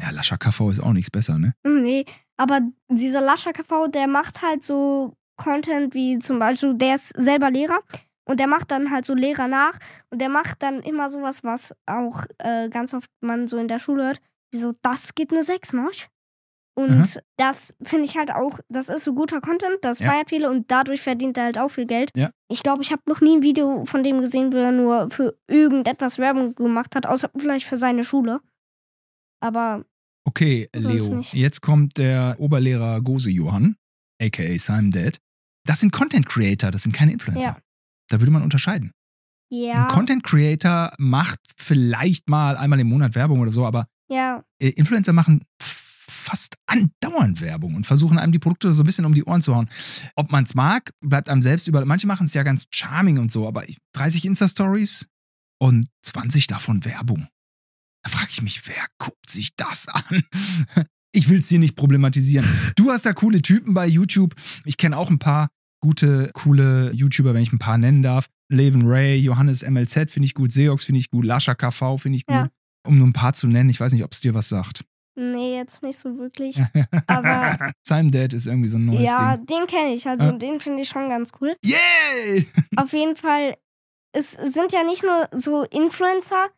Ja, Lascher KV ist auch nichts besser, ne? Hm, Nee, aber dieser Lascher KV, der macht halt so Content wie zum Beispiel, der ist selber Lehrer und der macht dann halt so Lehrer nach und der macht dann immer sowas, was auch äh, ganz oft man so in der Schule hört, wie so, das gibt eine 6, ne? Und Aha. das finde ich halt auch, das ist so guter Content, das Ja. feiert viele und dadurch verdient er halt auch viel Geld. Ja. Ich glaube, ich habe noch nie ein Video von dem gesehen, wo er nur für irgendetwas Werbung gemacht hat, außer vielleicht für seine Schule. Aber Okay, Leo. Jetzt kommt der Oberlehrer Gose Johann, aka Simon Dad. Das sind Content Creator, das sind keine Influencer. Ja. Da würde man unterscheiden. ja. Ein Content Creator macht vielleicht mal einmal im Monat Werbung oder so, aber ja, äh, Influencer machen fast andauernd Werbung und versuchen einem die Produkte so ein bisschen um die Ohren zu hauen. Ob man es mag, bleibt einem selbst über. Manche machen es ja ganz charming und so, aber ich- 30 Insta-Stories und 20 davon Werbung. Da frage ich mich, wer guckt sich das an? Ich will es hier nicht problematisieren. Du hast da coole Typen bei YouTube. Ich kenne auch ein paar gute, coole YouTuber, wenn ich ein paar nennen darf. Leven Ray, Johannes MLZ finde ich gut, Seox finde ich gut, Lascha KV finde ich gut. Ja. Um nur ein paar zu nennen, ich weiß nicht, ob es dir was sagt. nee, jetzt nicht so wirklich. Aber- Simon Dad ist irgendwie so ein neues ja, Ding. den kenne ich. Also Ja. den finde ich schon ganz cool. Yay! Auf jeden Fall, es sind ja nicht nur so Influencer,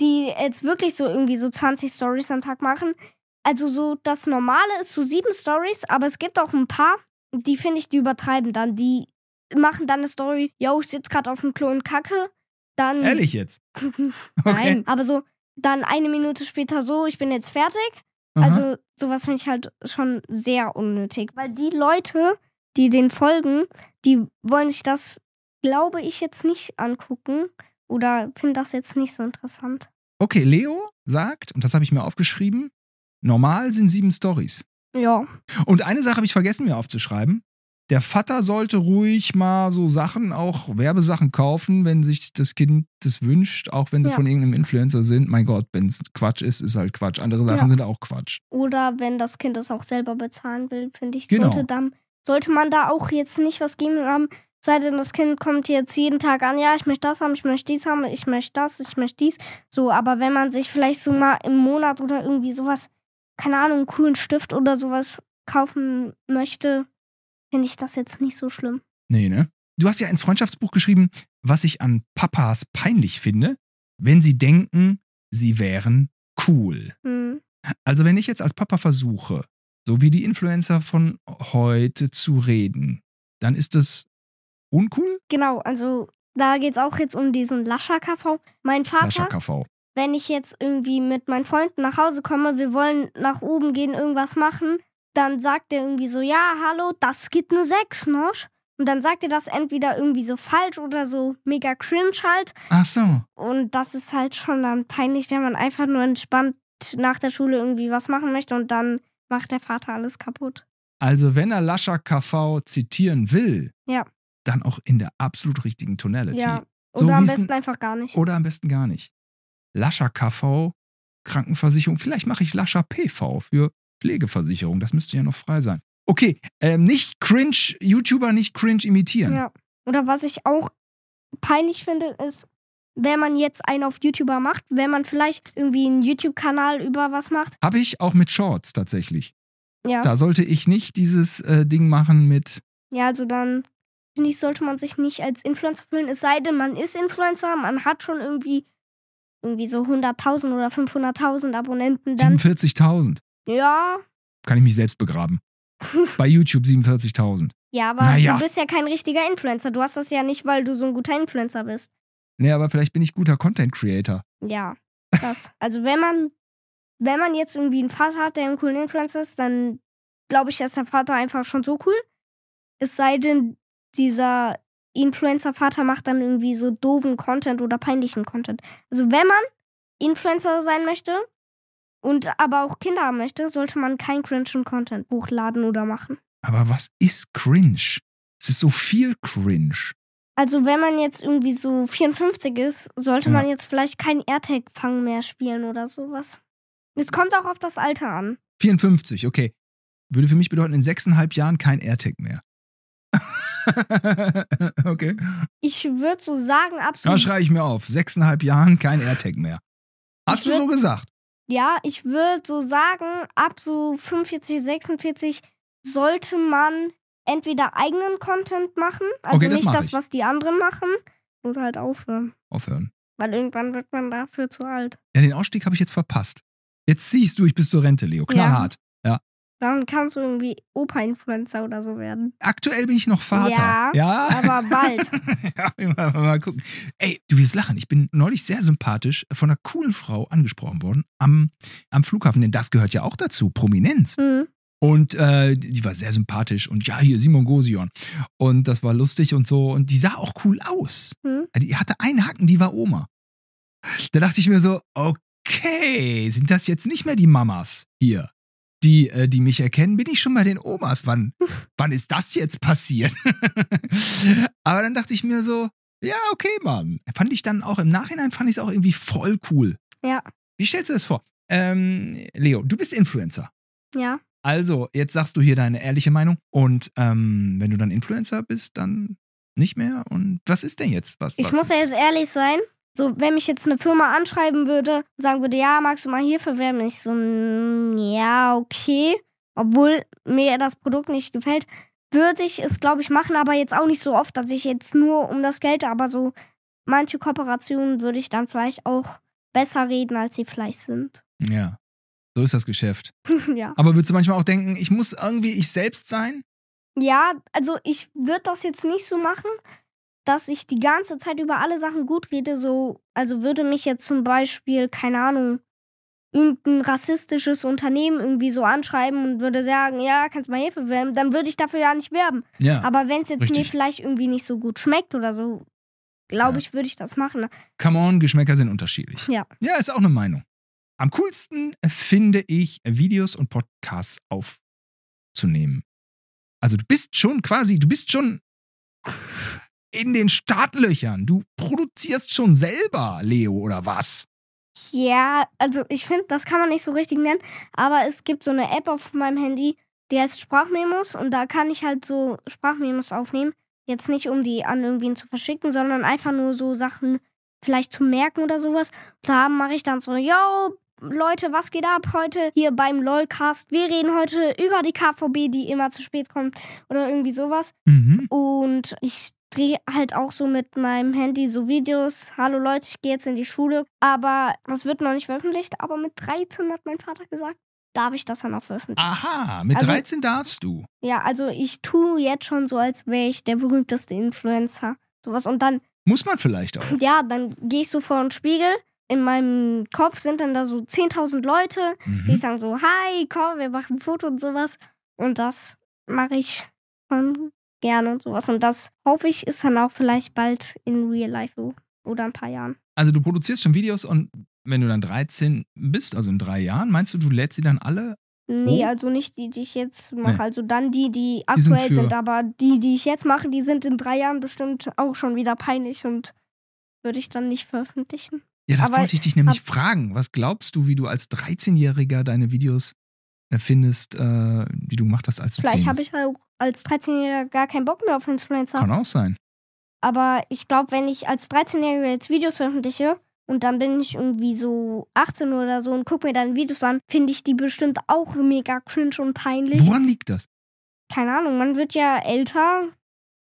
die jetzt wirklich so irgendwie so 20 Stories am Tag machen. Also so das Normale ist so sieben Stories, aber es gibt auch ein paar, die finde ich, die übertreiben dann. Die machen dann eine Story, yo, ich sitze gerade auf dem Klo und kacke. Dann. Ehrlich jetzt? Nein, aber so dann eine Minute später so, ich bin jetzt fertig. Aha. Also sowas finde ich halt schon sehr unnötig. Weil die Leute, die den folgen, die wollen sich das, glaube ich, jetzt nicht angucken oder finden das jetzt nicht so interessant. Okay, Leo sagt, und das habe ich mir aufgeschrieben, normal sind sieben Stories. Ja. Und eine Sache habe ich vergessen mir aufzuschreiben. Der Vater sollte ruhig mal so Sachen, auch Werbesachen kaufen, wenn sich das Kind das wünscht, auch wenn sie Ja. von irgendeinem Influencer sind. Mein Gott, wenn es Quatsch ist, ist halt Quatsch. Andere Sachen Ja. sind auch Quatsch. Oder wenn das Kind das auch selber bezahlen will, finde ich, Genau. sollte, dann, sollte man da auch jetzt nicht was geben haben. Sei denn, das Kind kommt jetzt jeden Tag an, ja, ich möchte das haben, ich möchte dies haben, ich möchte das, ich möchte dies. So, aber wenn man sich vielleicht so mal im Monat oder irgendwie sowas, keine Ahnung, einen coolen Stift oder sowas kaufen möchte, finde ich das jetzt nicht so schlimm. Nee, ne? Du hast ja ins Freundschaftsbuch geschrieben, was ich an Papas peinlich finde, wenn sie denken, sie wären cool. Hm. Also wenn ich jetzt als Papa versuche, so wie die Influencer von heute zu reden, dann ist das uncool? Genau, also da geht es auch jetzt um diesen Lascher-KV. Mein Vater, Lascher KV. wenn ich jetzt irgendwie mit meinen Freunden nach Hause komme, wir wollen nach oben gehen, irgendwas machen, dann sagt er irgendwie so, ja, hallo, das gibt eine 6, ne? Und dann sagt er das entweder irgendwie so falsch oder so mega cringe halt. Ach so. Und das ist halt schon dann peinlich, wenn man einfach nur entspannt nach der Schule irgendwie was machen möchte und dann macht der Vater alles kaputt. Also wenn er Lascher KV zitieren will, Ja. Dann auch in der absolut richtigen Tonality. Ja. So Oder am wie's besten n- einfach gar nicht. Oder am besten gar nicht. Lascher KV, Krankenversicherung. Vielleicht mache ich Lascher PV für Pflegeversicherung. Das müsste ja noch frei sein. Okay, ähm, nicht cringe, YouTuber nicht cringe imitieren. Ja. Oder was ich auch peinlich finde, ist, wenn man jetzt einen auf YouTuber macht, wenn man vielleicht irgendwie einen YouTube-Kanal über was macht. Habe ich auch mit Shorts tatsächlich. Ja. Da sollte ich nicht dieses äh, Ding machen mit, Ja, also dann finde ich, sollte man sich nicht als Influencer fühlen. Es sei denn, man ist Influencer, man hat schon irgendwie irgendwie so 100.000 oder 500.000 Abonnenten, dann 47.000. ja, Kann ich mich selbst begraben. Bei YouTube 47.000. ja, aber Naja. du bist ja kein richtiger Influencer. Du hast das ja nicht, weil du so ein guter Influencer bist. Nee, aber vielleicht bin ich guter Content Creator. Ja, das. also wenn man, wenn man jetzt irgendwie einen Vater hat, der ein cooler Influencer ist, dann glaube ich, ist der Vater einfach schon so cool. Es sei denn, dieser Influencer-Vater macht dann irgendwie so doofen Content oder peinlichen Content. Also wenn man Influencer sein möchte und aber auch Kinder haben möchte, sollte man keinen cringen Content hochladen oder machen. Aber was ist cringe? Es ist so viel cringe. Also wenn man jetzt irgendwie so 54 ist, sollte Ja. man jetzt vielleicht kein AirTag-Fang mehr spielen oder sowas. Es kommt auch auf das Alter an. 54, okay. Würde für mich bedeuten, in sechseinhalb Jahren kein AirTag mehr. okay. Ich würde so sagen, Da absolut. schreibe ich mir auf. Sechseinhalb Jahren kein AirTag mehr. Hast Ich du würd- so gesagt? Ja, ich würde so sagen, ab so 45, 46 sollte man entweder eigenen Content machen, also Okay, das nicht das, ich. was die anderen machen, oder halt aufhören. Aufhören. Weil irgendwann wird man dafür zu alt. Ja, den Ausstieg habe ich jetzt verpasst. Jetzt ziehst du, ich bis zur Rente, Leo. Knallhart. Dann kannst du irgendwie Opa-Influencer oder so werden. Aktuell bin ich noch Vater. Ja, ja? aber bald. ja, mal, mal gucken. Ey, du wirst lachen. Ich bin neulich sehr sympathisch von einer coolen Frau angesprochen worden am, am Flughafen, denn das gehört ja auch dazu, Prominenz. Hm. Und äh, die war sehr sympathisch und ja, hier Simon Gosion. Und das war lustig und so. Und die sah auch cool aus. Hm. Die hatte einen Haken, die war Oma. Da dachte ich mir so, okay, sind das jetzt nicht mehr die Mamas hier, die, äh, die mich erkennen? Bin ich schon bei den Omas? Wann, wann ist das jetzt passiert? Aber dann dachte ich mir so, ja, okay, Mann. Fand ich dann auch im Nachhinein, fand ich es auch irgendwie voll cool. Ja, Wie stellst du das vor? Ähm, Leo, du bist Influencer. ja. Also, jetzt sagst du hier deine ehrliche Meinung. Und ähm, wenn du dann Influencer bist, dann nicht mehr. Und was ist denn jetzt? Was, Ich was muss ja jetzt ehrlich sein. So, wenn mich jetzt eine Firma anschreiben würde und sagen würde, ja, magst du mal hier verwerben? Ich so, ja, okay. Obwohl mir das Produkt nicht gefällt, würde ich es, glaube ich, machen, aber jetzt auch nicht so oft, dass ich jetzt nur um das Geld, aber so manche Kooperationen würde ich dann vielleicht auch besser reden, als sie vielleicht sind. Ja, so ist das Geschäft. ja. Aber würdest du manchmal auch denken, ich muss irgendwie ich selbst sein? Ja, also ich würde das jetzt nicht so machen, dass ich die ganze Zeit über alle Sachen gut rede. So, also würde mich jetzt zum Beispiel, keine Ahnung, irgendein rassistisches Unternehmen irgendwie so anschreiben und würde sagen, ja, kannst mal Hilfe werben, dann würde ich dafür ja nicht werben. Ja. Aber wenn es jetzt mir richtig. vielleicht irgendwie nicht so gut schmeckt oder so, glaube Ja. ich, würde ich das machen. Come on, Geschmäcker sind unterschiedlich. Ja. Ja, ist auch eine Meinung. Am coolsten finde ich, Videos und Podcasts aufzunehmen. Also du bist schon quasi, du bist schon in den Startlöchern. Du produzierst schon selber, Leo, oder was? Ja, also ich finde, das kann man nicht so richtig nennen, aber es gibt so eine App auf meinem Handy, die heißt Sprachmemos und da kann ich halt so Sprachmemos aufnehmen. Jetzt nicht, um die an irgendwen zu verschicken, sondern einfach nur so Sachen vielleicht zu merken oder sowas. Da mache ich dann so, yo, Leute, was geht ab heute hier beim LOLcast? Wir reden heute über die KVB, die immer zu spät kommt oder irgendwie sowas. Mhm. Und ich drehe halt auch so mit meinem Handy so Videos. Hallo Leute, ich gehe jetzt in die Schule. Aber das wird noch nicht veröffentlicht. Aber mit 13 hat mein Vater gesagt, darf ich das dann auch veröffentlichen. Aha, mit Also- 13 darfst du. Ja, also ich tue jetzt schon so, als wäre ich der berühmteste Influencer. Sowas. Und dann, Muss man vielleicht auch. ja, dann gehe ich so vor den Spiegel. In meinem Kopf sind dann da so 10.000 Leute, die Mhm. sagen so, hi, komm, wir machen ein Foto und sowas. Und das mache ich schon gerne und sowas. Und das hoffe ich, ist dann auch vielleicht bald in Real Life so. Oder ein paar Jahren. Also du produzierst schon Videos und wenn du dann 13 bist, also in drei Jahren, meinst du, du lädst sie dann alle? Nee, Oh. also nicht die, die ich jetzt mache. Nee. Also dann die, die Die sind aktuell sind, aber die, die ich jetzt mache, die sind in drei Jahren bestimmt auch schon wieder peinlich und würde ich dann nicht veröffentlichen. Ja, das Aber wollte ich dich nämlich fragen. Was glaubst du, wie du als 13-Jähriger deine Videos findest, äh, die du gemacht hast, als du Vielleicht 10 habe ich auch als 13-Jähriger gar keinen Bock mehr auf Influencer. Kann auch sein. Aber ich glaube, wenn ich als 13-Jähriger jetzt Videos veröffentliche und dann bin ich irgendwie so 18 oder so und gucke mir dann Videos an, finde ich die bestimmt auch mega cringe und peinlich. Woran liegt das? Keine Ahnung, man wird ja älter.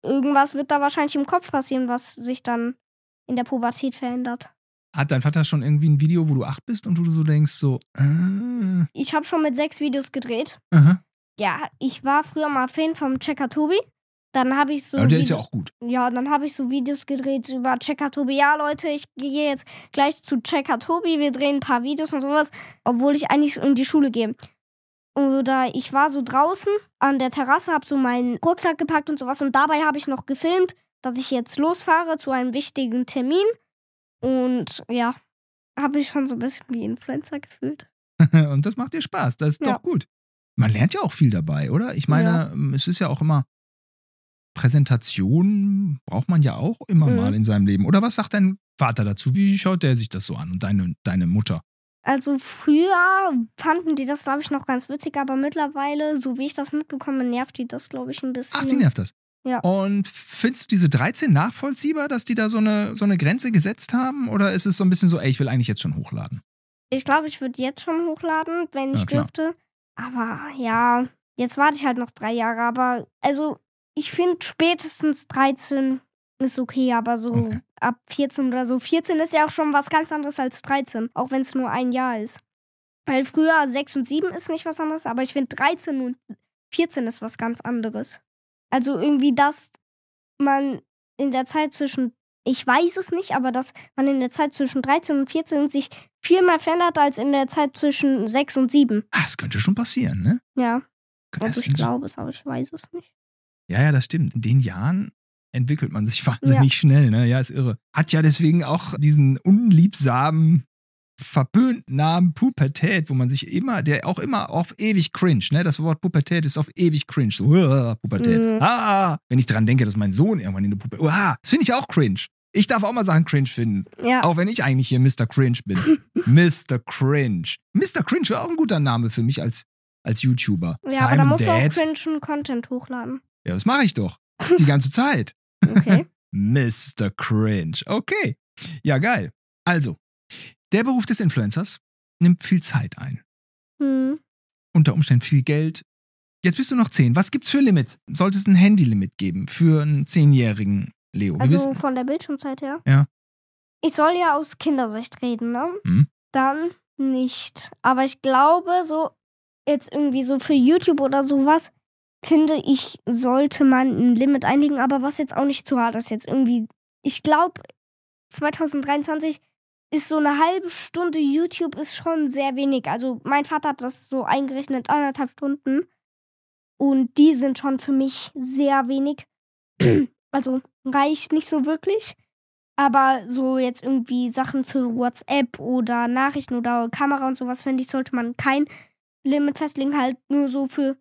Irgendwas wird da wahrscheinlich im Kopf passieren, was sich dann in der Pubertät verändert. Hat dein Vater schon irgendwie ein Video, wo du acht bist und wo du so denkst, so, äh, Ich habe schon mit sechs Videos gedreht. aha. Ja, ich war früher mal Fan vom Checker Tobi. Dann habe ich so. Aber der ist Vide- ja auch gut. Ja, dann habe ich so Videos gedreht über Checker Tobi. Ja, Leute, ich gehe jetzt gleich zu Checker Tobi. Wir drehen ein paar Videos und sowas, obwohl ich eigentlich in die Schule gehe. Oder ich war so draußen an der Terrasse, habe so meinen Rucksack gepackt und sowas. Und dabei habe ich noch gefilmt, dass ich jetzt losfahre zu einem wichtigen Termin. Und ja, habe ich schon so ein bisschen wie Influencer gefühlt. und das macht dir Spaß. Das ist Ja. doch gut. Man lernt ja auch viel dabei, oder? Ich meine, es ist ja auch immer. Präsentation braucht man ja auch immer Mhm. mal in seinem Leben. Oder was sagt dein Vater dazu? Wie schaut der sich das so an? Und deine, deine Mutter? Also früher fanden die das, glaube ich, noch ganz witzig, aber mittlerweile, so wie ich das mitbekomme, nervt die das, glaube ich, ein bisschen. Ach, die nervt das. Ja. Und findest du diese 13 nachvollziehbar, dass die da so eine, so eine Grenze gesetzt haben? Oder ist es so ein bisschen so, ey, ich will eigentlich jetzt schon hochladen? Ich glaube, ich würde jetzt schon hochladen, wenn ich Ja, dürfte. Aber ja, jetzt warte ich halt noch drei Jahre. Aber also, ich finde spätestens 13 ist okay, aber so Okay. ab 14 oder so. 14 ist ja auch schon was ganz anderes als 13, auch wenn es nur ein Jahr ist. Weil früher 6 und 7 ist nicht was anderes, aber ich finde 13 und 14 ist was ganz anderes. Also irgendwie, dass man in der Zeit zwischen, ich weiß es nicht, aber dass man in der Zeit zwischen 13 und 14 sich viel mehr verändert als in der Zeit zwischen 6 und 7. Ah, das könnte schon passieren, ne? Ja, also ich glaube es, aber ich weiß es nicht. Ja, ja, das stimmt. In den Jahren entwickelt man sich wahnsinnig schnell, ne? Ja, ist irre. Hat ja deswegen auch diesen unliebsamen, verpönten Namen Pubertät, wo man sich immer, der auch immer auf ewig cringe, ne? Das Wort Pubertät ist auf ewig cringe. So, uah, Pubertät. Mhm. Ah, wenn ich dran denke, dass mein Sohn irgendwann in der Pubertät. Ah, das finde ich auch cringe. Ich darf auch mal Sachen cringe finden. Ja, Auch wenn ich eigentlich hier Mr. Cringe bin. Mr. Cringe. Mr. Cringe wäre auch ein guter Name für mich als, als YouTuber. ja aber da Simon musst du auch Dad. cringen Content hochladen. Ja, das mache ich doch. Die ganze Zeit. Okay. Mr. Cringe. Okay. Ja, geil. Also, der Beruf des Influencers nimmt viel Zeit ein. hm. Unter Umständen viel Geld. Jetzt bist du noch 10. Was gibt's für Limits? Sollte es ein Handylimit geben für einen zehnjährigen Leo? Also wissen, von der Bildschirmzeit her. Ja. Ich soll ja aus Kindersicht reden, ne? Hm. Dann nicht. Aber ich glaube, so jetzt irgendwie so für YouTube oder sowas, finde ich, sollte man ein Limit einlegen, aber was jetzt auch nicht zu hart ist. Jetzt irgendwie, ich glaube, 2023 ist so eine halbe Stunde YouTube ist schon sehr wenig. Also mein Vater hat das so eingerechnet, anderthalb Stunden. Und die sind schon für mich sehr wenig. Also reicht nicht so wirklich. Aber so jetzt irgendwie Sachen für WhatsApp oder Nachrichten oder Kamera und sowas, finde ich, sollte man kein Limit festlegen. Halt nur so für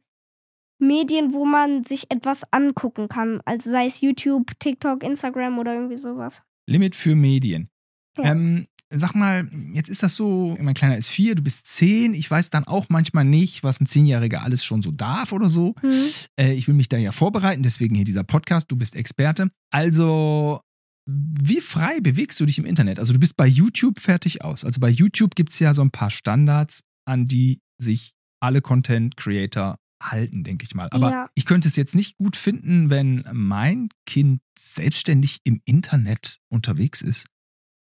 Medien, wo man sich etwas angucken kann. Also sei es YouTube, TikTok, Instagram oder irgendwie sowas. Limit für Medien. Ja. Ähm, sag mal, jetzt ist das so, mein Kleiner ist vier, du bist zehn. Ich weiß dann auch manchmal nicht, was ein Zehnjähriger alles schon so darf oder so. Hm. Äh, ich will mich da ja vorbereiten, deswegen hier dieser Podcast. Du bist Experte. Also, wie frei bewegst du dich im Internet? Also, du bist bei YouTube fertig aus. Also, bei YouTube gibt es ja so ein paar Standards, an die sich alle Content Creator halten, denke ich mal. Aber Ja. ich könnte es jetzt nicht gut finden, wenn mein Kind selbstständig im Internet unterwegs ist.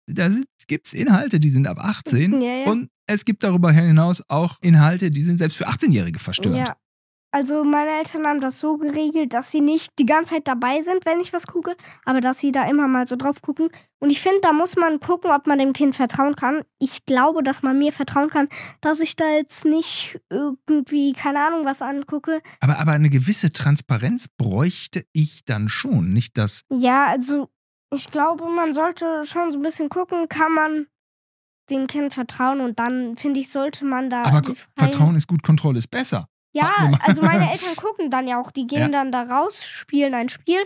Da gibt es Inhalte, die sind ab 18 Ja, ja. und es gibt darüber hinaus auch Inhalte, die sind selbst für 18-Jährige verstörend. Ja. Also meine Eltern haben das so geregelt, dass sie nicht die ganze Zeit dabei sind, wenn ich was gucke, aber dass sie da immer mal so drauf gucken. Und ich finde, da muss man gucken, ob man dem Kind vertrauen kann. Ich glaube, dass man mir vertrauen kann, dass ich da jetzt nicht irgendwie, keine Ahnung, was angucke. Aber, aber eine gewisse Transparenz bräuchte ich dann schon. Nicht das. Ja, also ich glaube, man sollte schon so ein bisschen gucken, kann man dem Kind vertrauen und dann, finde ich, sollte man da. Aber Vertrauen ist gut, Kontrolle ist besser. Ja, also meine Eltern gucken dann ja auch. Die gehen Ja. dann da raus, spielen ein Spiel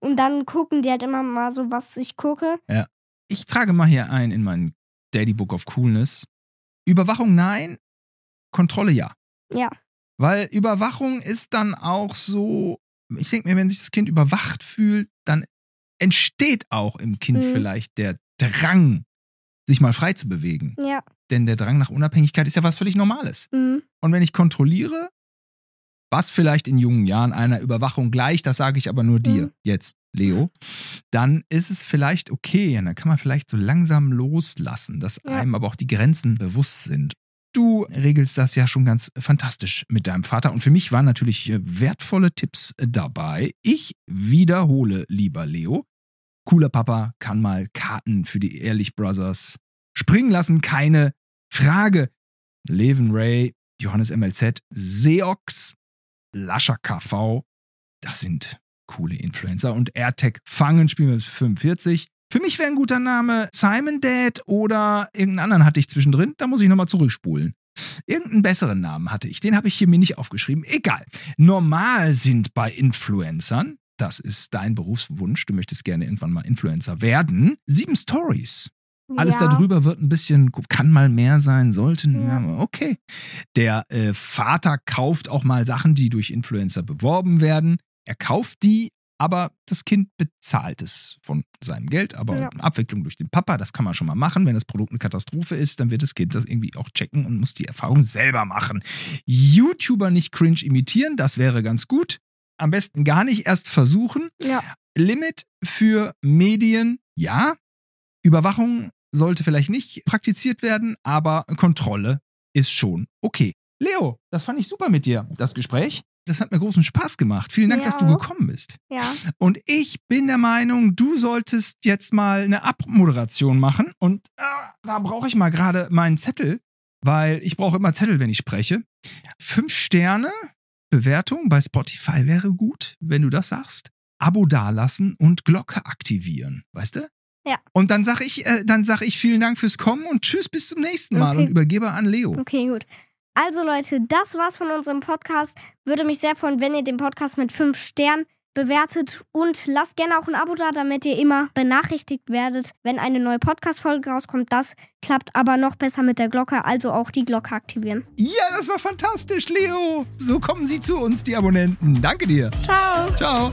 und dann gucken die halt immer mal so, was ich gucke. Ich trage mal hier ein in mein Daddy Book of Coolness. Überwachung nein, Kontrolle ja. Ja. Weil Überwachung ist dann auch so. Ich denke mir, wenn sich das Kind überwacht fühlt, dann entsteht auch im Kind Mhm. vielleicht der Drang, sich mal frei zu bewegen. Ja. Denn der Drang nach Unabhängigkeit ist ja was völlig Normales. Mhm. Und wenn ich kontrolliere, was vielleicht in jungen Jahren einer Überwachung gleicht, das sage ich aber nur dir Mhm. jetzt, Leo, dann ist es vielleicht okay und dann kann man vielleicht so langsam loslassen, dass Ja. einem aber auch die Grenzen bewusst sind. Du regelst das ja schon ganz fantastisch mit deinem Vater und für mich waren natürlich äh, wertvolle Tipps äh, dabei. Ich wiederhole, lieber Leo, cooler Papa kann mal Karten für die Ehrlich Brothers springen lassen, keine Frage. Leven Ray, Johannes MLZ, Seox, Lascher KV, das sind coole Influencer. Und AirTag Fangen spielen wir bis 45. Für mich wäre ein guter Name Simon Dad oder irgendeinen anderen hatte ich zwischendrin. Da muss ich nochmal zurückspulen. Irgendeinen besseren Namen hatte ich. Den habe ich hier mir nicht aufgeschrieben. Egal. Normal sind bei Influencern, das ist dein Berufswunsch, du möchtest gerne irgendwann mal Influencer werden, sieben Stories. Alles ja. darüber wird ein bisschen, kann mal mehr sein, sollten, Ja. okay. Der äh, Vater kauft auch mal Sachen, die durch Influencer beworben werden. Er kauft die, aber das Kind bezahlt es von seinem Geld, aber Ja. Abwicklung durch den Papa, das kann man schon mal machen. Wenn das Produkt eine Katastrophe ist, dann wird das Kind das irgendwie auch checken und muss die Erfahrung selber machen. YouTuber nicht cringe imitieren, das wäre ganz gut. Am besten gar nicht erst versuchen. Ja. Limit für Medien, ja. Überwachung sollte vielleicht nicht praktiziert werden, aber Kontrolle ist schon okay. Leo, das fand ich super mit dir, das Gespräch. Das hat mir großen Spaß gemacht. Vielen Dank, Mir dass du gekommen bist. Ja. Und ich bin der Meinung, du solltest jetzt mal eine Abmoderation machen. Und äh, da brauche ich mal gerade meinen Zettel, weil ich brauche immer Zettel, wenn ich spreche. Fünf Sterne Bewertung bei Spotify wäre gut, wenn du das sagst. Abo dalassen und Glocke aktivieren, weißt du? Ja. Und dann sag ich, äh, dann sag ich vielen Dank fürs Kommen und tschüss bis zum nächsten Mal Okay. und übergebe an Leo. Okay, gut. Also Leute, das war's von unserem Podcast. Würde mich sehr freuen, wenn ihr den Podcast mit 5 Sternen bewertet und lasst gerne auch ein Abo da, damit ihr immer benachrichtigt werdet, wenn eine neue Podcast-Folge rauskommt. Das klappt aber noch besser mit der Glocke, also auch die Glocke aktivieren. Ja, das war fantastisch, Leo. So kommen sie zu uns, die Abonnenten. Danke dir. Ciao! Ciao.